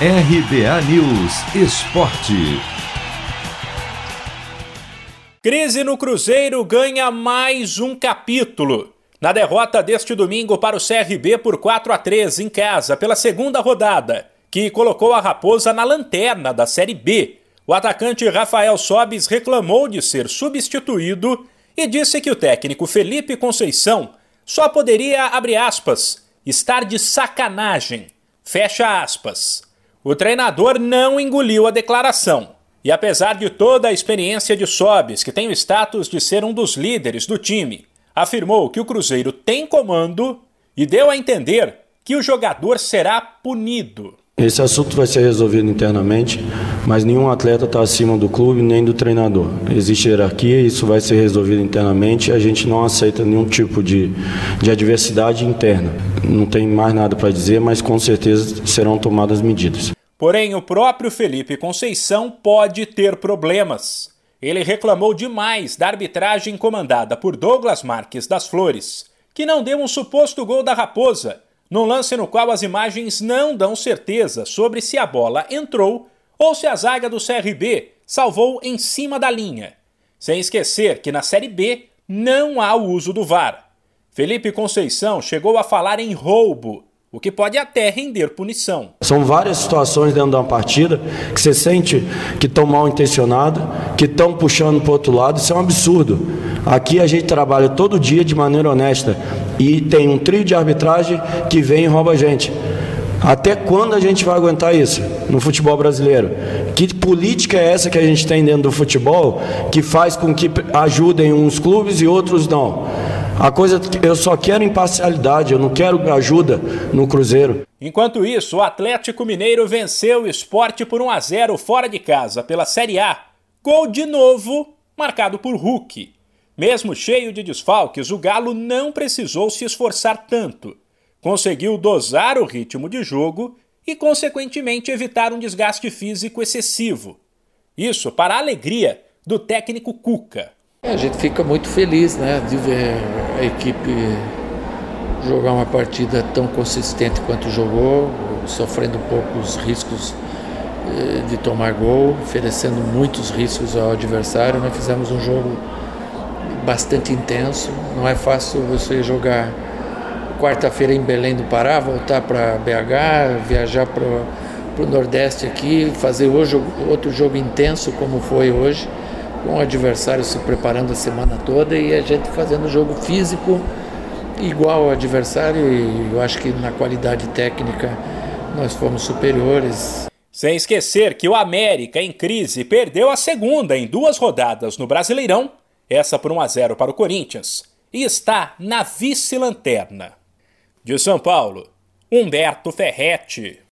RBA News Esporte. Crise no Cruzeiro ganha mais um capítulo. Na derrota deste domingo para o CRB por 4 a 3 em casa pela segunda rodada, que colocou a Raposa na lanterna da Série B, o atacante Rafael Sobis reclamou de ser substituído e disse que o técnico Felipe Conceição só poderia, aspas, estar de sacanagem, fecha aspas. O treinador não engoliu a declaração. E apesar de toda a experiência de Sobis, que tem o status de ser um dos líderes do time, afirmou que o Cruzeiro tem comando e deu a entender que o jogador será punido. Esse assunto vai ser resolvido internamente, mas nenhum atleta está acima do clube nem do treinador. Existe hierarquia, isso vai ser resolvido internamente. A gente não aceita nenhum tipo de, de adversidade interna. Não tem mais nada para dizer, mas com certeza serão tomadas medidas. Porém, o próprio Felipe Conceição pode ter problemas. Ele reclamou demais da arbitragem comandada por Douglas Marques das Flores, que não deu um suposto gol da Raposa num lance no qual as imagens não dão certeza sobre se a bola entrou ou se a zaga do CRB salvou em cima da linha. Sem esquecer que na Série B não há o uso do VAR. Felipe Conceição chegou a falar em roubo, o que pode até render punição. São várias situações dentro de uma partida que você sente que estão mal intencionados, que estão puxando para o outro lado, isso é um absurdo. Aqui a gente trabalha todo dia de maneira honesta e tem um trio de arbitragem que vem e rouba a gente. Até quando a gente vai aguentar isso no futebol brasileiro? Que política é essa que a gente tem dentro do futebol que faz com que ajudem uns clubes e outros não? A coisa eu só quero imparcialidade, eu não quero ajuda no Cruzeiro. Enquanto isso, o Atlético Mineiro venceu o esporte por 1 a 0 fora de casa pela Série A. Gol de novo, marcado por Hulk. Mesmo cheio de desfalques, o Galo não precisou se esforçar tanto. Conseguiu dosar o ritmo de jogo e, consequentemente, evitar um desgaste físico excessivo. Isso para a alegria do técnico Cuca. É, a gente fica muito feliz né, de ver a equipe jogar uma partida tão consistente quanto jogou, sofrendo poucos riscos eh, de tomar gol, oferecendo muitos riscos ao adversário. Nós fizemos um jogo bastante intenso. Não é fácil você jogar quarta-feira em Belém do Pará, voltar para BH, viajar para o Nordeste aqui, fazer hoje outro jogo intenso como foi hoje, com o adversário se preparando a semana toda e a gente fazendo jogo físico igual ao adversário e eu acho que na qualidade técnica nós fomos superiores. Sem esquecer que o América, em crise, perdeu a segunda em duas rodadas no Brasileirão essa por 1 a 0 para o Corinthians, e está na vice-lanterna. De São Paulo, Humberto Ferretti.